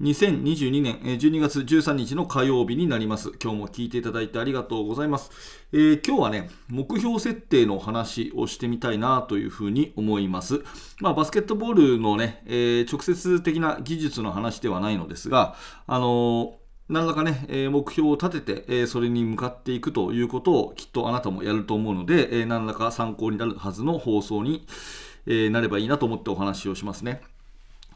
2022年12月13日の火曜日になります。今日も聞いていただいてありがとうございます。えー今日はね、目標設定の話をしてみたいなというふうに思います。まあ、バスケットボールのね、えー直接的な技術の話ではないのですが、あのー何らかね、目標を立てて、それに向かっていくということをきっとあなたもやると思うので、えー何らか参考になるはずの放送に、なればいいなと思ってお話をしますね。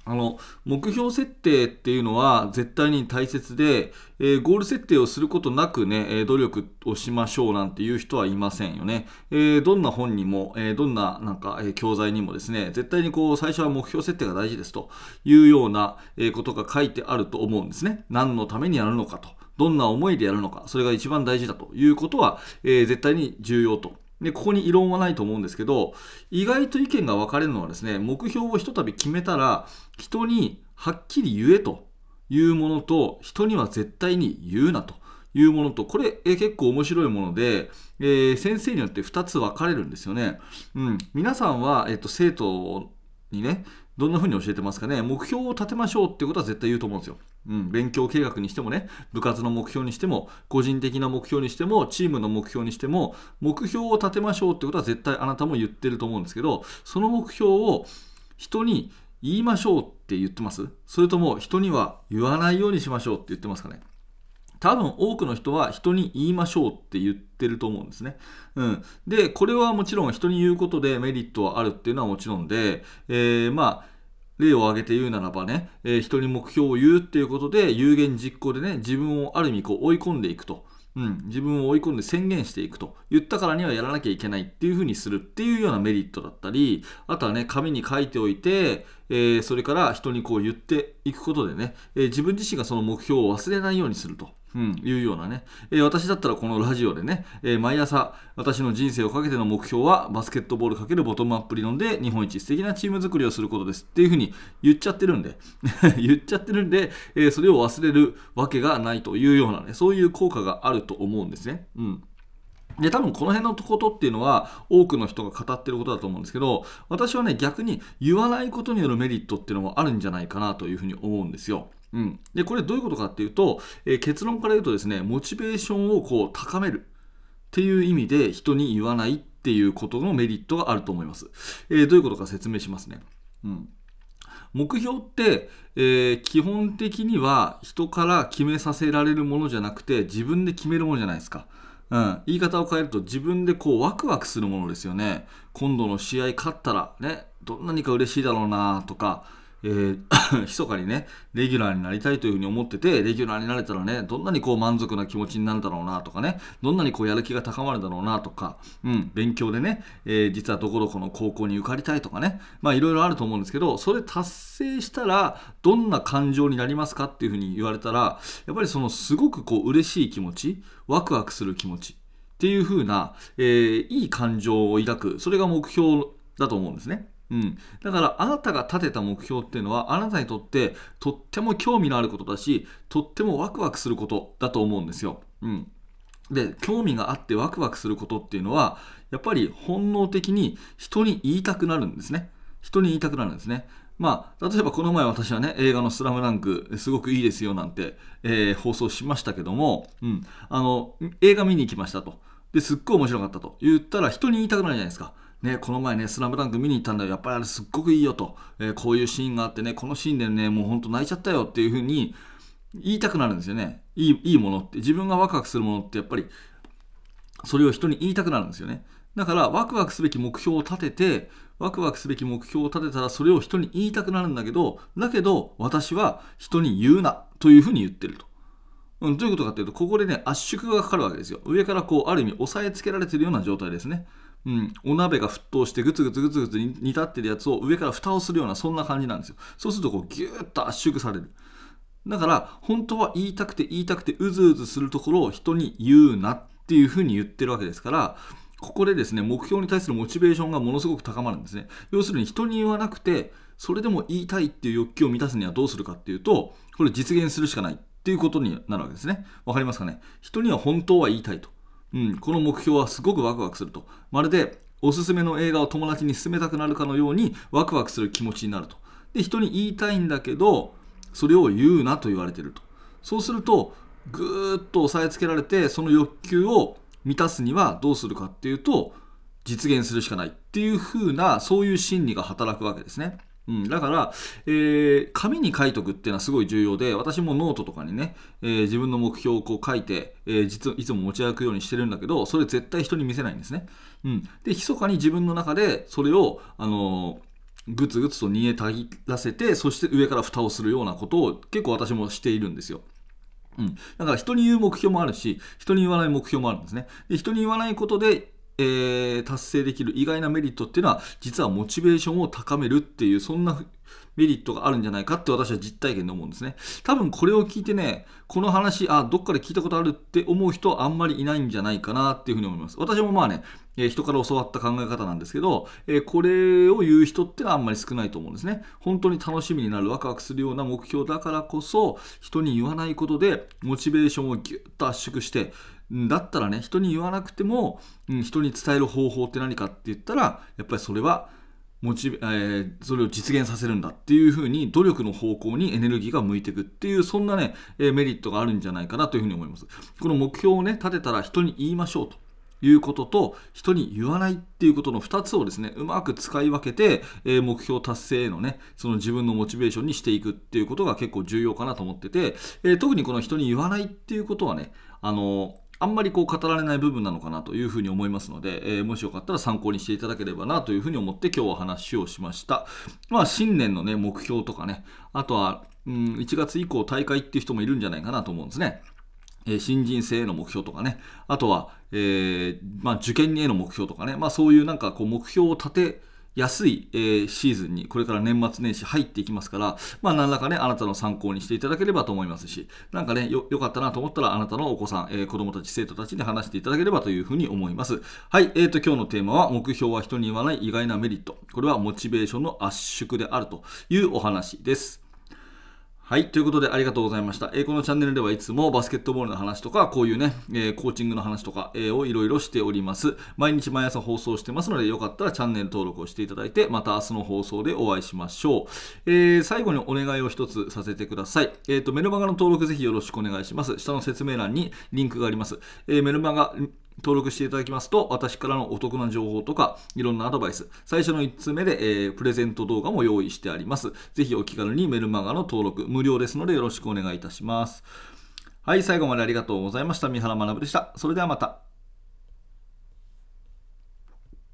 あの目標設定っていうのは絶対に大切で、えーゴール設定をすることなくね、え努力をしましょうなんていう人はいませんよね。えーどんな本にも、えーどんななんか、え教材にもですね、絶対にこう最初は目標設定が大事ですというような、えことが書いてあると思うんですね。何のためにやるのかと。どんな思いでやるのか、それが一番大事だということは、えー絶対に重要とで、ここに異論はないと思うんですけど、意外と意見が分かれるのはですね、目標をひとたび決めたら、人にはっきり言えというものと、人には絶対に言うなというものと、これえ結構面白いもので、えー先生によって2つ分かれるんですよね。うん、皆さんは、えっと生徒にね、どんな風に教えてますかね、目標を立てましょうっていうことは絶対言うと思うんですよ。うん、勉強計画にしてもね、部活の目標にしても、個人的な目標にしても、チームの目標にしても、目標を立てましょうってことは絶対あなたも言ってると思うんですけど、その目標を人に言いましょうって言ってます？それとも人には言わないようにしましょうって言ってますかね？多分多くの人は人に言いましょうって言ってると思うんですね。うん、で、これはもちろん人に言うことでメリットはあるっていうのはもちろんで、えーまあ、例を挙げて言うならばね、えー人に目標を言うっていうことで有言実行でね、自分をある意味こう追い込んでいくと。うん、自分を追い込んで宣言していくと言ったからにはやらなきゃいけないっていうふうにするっていうようなメリットだったりあとはね紙に書いておいて、えーそれから人にこう言っていくことでね、えー自分自身がその目標を忘れないようにすると。うん、いうようなね、えー私だったらこのラジオでね、えー毎朝私の人生をかけての目標はバスケットボールかけるボトムアップ理論で日本一素敵なチーム作りをすることですっていうふうに言っちゃってるんで。言っちゃってるんで、えーそれを忘れるわけがないというようなねそういう効果があると思うんですね。うん。で、多分この辺のことっていうのは多くの人が語ってることだと思うんですけど、私はね、逆に言わないことによるメリットっていうのもあるんじゃないかなというふうに思うんですよ。うん。で、これどういうことかっていうと、えー結論から言うとですね、モチベーションをこう高めるっていう意味で人に言わないっていうことのメリットがあると思います。えーどういうことか説明しますね。うん。目標って、えー基本的には人から決めさせられるものじゃなくて自分で決めるものじゃないですか。うん、言い方を変えると自分でこうワクワクするものですよね。今度の試合勝ったらね、どんなにか嬉しいだろうなとか、えー 密かにね、レギュラーになりたいというふうに思ってて、レギュラーになれたらね、どんなにこう満足な気持ちになるだろうなとかね、どんなにこうやる気が高まるだろうなとか、うん、勉強でね、えー実はどこどこの高校に受かりたいとかね、まあいろいろあると思うんですけど、それ達成したらどんな感情になりますかっていうふうに言われたら、やっぱりそのすごくこう嬉しい気持ち、ワクワクする気持ちっていうふうな、えーいい感情を抱く、それが目標だと思うんですね。うん、だからあなたが立てた目標っていうのはあなたにとってとっても興味のあることだしとってもワクワクすることだと思うんですよ。うん、で興味があってワクワクすることっていうのはやっぱり本能的に人に言いたくなるんですね。人に言いたくなるんですね。まあ、例えばこの前私はね、映画のスラムダンク、すごくいいですよなんて、えー放送しましたけども、うん、あの、映画見に行きましたと。で、すっごい面白かったと言ったら人に言いたくなるじゃないですか。ね、この前ね、スラムダンク見に行ったんだよ。やっぱりあれすっごくいいよと。えーこういうシーンがあってね、このシーンでね、もう本当泣いちゃったよっていうふうに言いたくなるんですよね。いいいいものって、自分がワクワクするものってやっぱりそれを人に言いたくなるんですよね。だからワクワクすべき目標を立てて、ワクワクすべき目標を立てたらそれを人に言いたくなるんだけど、だけど私は人に言うなというふうに言ってると。うん、どういうことかというと、ここでね、圧縮がかかるわけですよ。上からこう、ある意味押さえつけられてるような状態ですね。うん、お鍋が沸騰してぐつぐつぐつぐつ煮煮立ってるやつを上から蓋をするようなそんな感じなんですよ。そうするとこうギューッと圧縮される。だから本当は言いたくて言いたくてうずうずするところを人に言うなっていうふうに言ってるわけですからここでですね、目標に対するモチベーションがものすごく高まるんですね。要するに人に言わなくて、それでも言いたいっていう欲求を満たすにはどうするかっていうと、これ実現するしかないっていうことになるわけですね。わかりますかね？人には本当は言いたいと。うん、この目標はすごくワクワクすると。まるでおすすめの映画を友達に勧めたくなるかのようにワクワクする気持ちになると。で、人に言いたいんだけど、それを言うなと言われてると。そうすると、ぐーっと押さえつけられて、その欲求を満たすにはどうするかっていうと、実現するしかないっていう風な、そういう心理が働くわけですね。うん、だから、えー、紙に書いとくっていうのはすごい重要で、私もノートとかにね、えー、自分の目標をこう書いて、えー、実いつも持ち歩くようにしてるんだけど、それ絶対人に見せないんですね。うん、で、密かに自分の中でそれを、あのぐつぐつと煮えたぎらせて、そして上から蓋をするようなことを結構私もしているんですよ。うん、だから人に言う目標もあるし、人に言わない目標もあるんですね。で人に言わないことでえー、達成できる意外なメリットっていうのは実はモチベーションを高めるっていうそんなメリットがあるんじゃないかって私は実体験で思うんですね。多分これを聞いてね、この話、あ、どっかで聞いたことあるって思う人はあんまりいないんじゃないかなっていうふうに思います。私もまあね、えー、人から教わった考え方なんですけど、えー、これを言う人ってのはあんまり少ないと思うんですね。本当に楽しみになる、ワクワクするような目標だからこそ、人に言わないことで、モチベーションをぎゅっと圧縮して、だったらね、人に言わなくても、うん、人に伝える方法って何かって言ったら、やっぱりそれは、モチベえー、それを実現させるんだっていうふうに努力の方向にエネルギーが向いていくっていうそんなね、えー、メリットがあるんじゃないかなというふうに思います。この目標をね立てたら人に言いましょうと。いうことと人に言わないっていうことの2つをですねうまく使い分けて、えー、目標達成へのねその自分のモチベーションにしていくっていうことが結構重要かなと思ってて、えー、特にこの人に言わないっていうことはねあのあんまりこう語られない部分なのかなというふうに思いますので、えー、もしよかったら参考にしていただければなというふうに思って今日は話をしました。まあ、新年のね、目標とかね、あとは、うん、1月以降大会っていう人もいるんじゃないかなと思うんですね。えー、新人生への目標とかね、あとは、えー、まあ、受験への目標とかね、まあ、そういうなんかこう目標を立て安い、えー、シーズンにこれから年末年始入っていきますから、まあ何らかね、あなたの参考にしていただければと思いますし、なんかね、よ、よかったなと思ったら、あなたのお子さん、えー、子供たち、生徒たちに話していただければというふうに思います。はい、えーと、今日のテーマは、目標は人に言わない意外なメリット。これはモチベーションの圧縮であるというお話です。はい。ということでありがとうございました。えー、このチャンネルではいつもバスケットボールの話とか、こういうね、えー、コーチングの話とか、えー、をいろいろしております。毎日毎朝放送してますので、よかったらチャンネル登録をしていただいて、また明日の放送でお会いしましょう。え、最後にお願いを一つさせてください。えっ、と、メルマガの登録ぜひよろしくお願いします。下の説明欄にリンクがあります。えメルマガ登録していただきますと、私からのお得な情報とか、いろんなアドバイス、最初の1つ目で、えー、プレゼント動画も用意してあります。ぜひお気軽にメルマガの登録、無料ですのでよろしくお願いいたします。はい、最後までありがとうございました。三原学でした。それではまた。